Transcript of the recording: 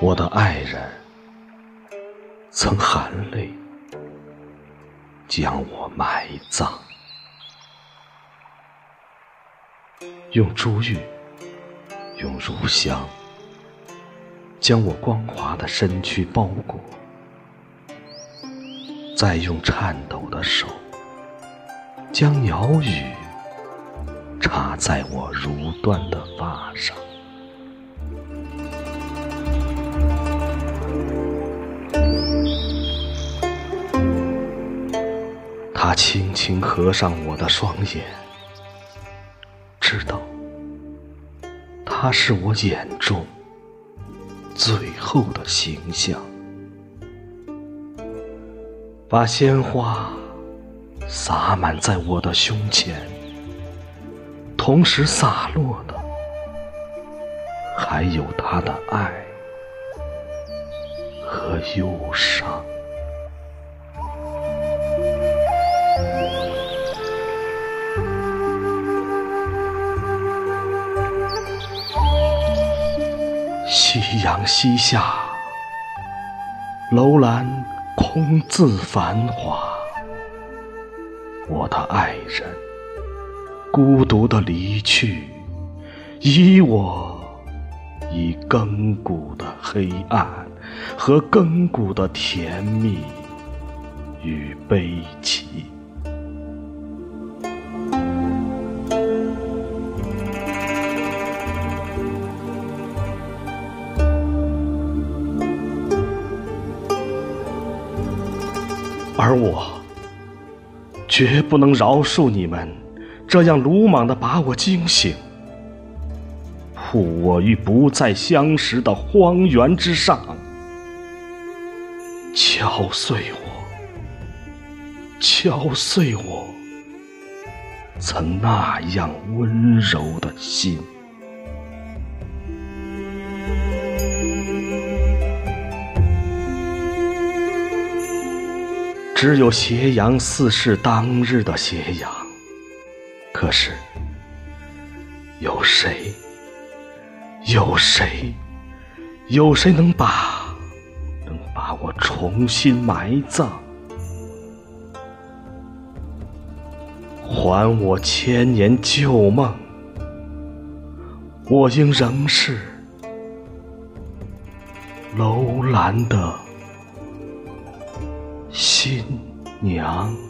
我的爱人曾含泪将我埋葬用珠玉用乳香将我光滑的身躯包裹。再用颤抖的手，将鸟语插在我如缎的发上。他轻轻合上我的双眼，知道他是我眼中最后的形象。把鲜花洒满在我的胸前，同时洒落的还有他的爱和忧伤。夕阳西下，楼兰空自繁华。我的爱人孤独的离去，以我以亘古的黑暗和亘古的甜蜜与悲戚。而我绝不能饶恕你们这样鲁莽的把我惊醒，扑我于不再相识的荒原之上，敲碎我，敲碎我曾那样温柔的心。只有斜阳似是当日的斜阳，可是有谁？有谁？有谁能把能把我重新埋葬？还我千年旧梦，我应仍是楼兰的。新娘。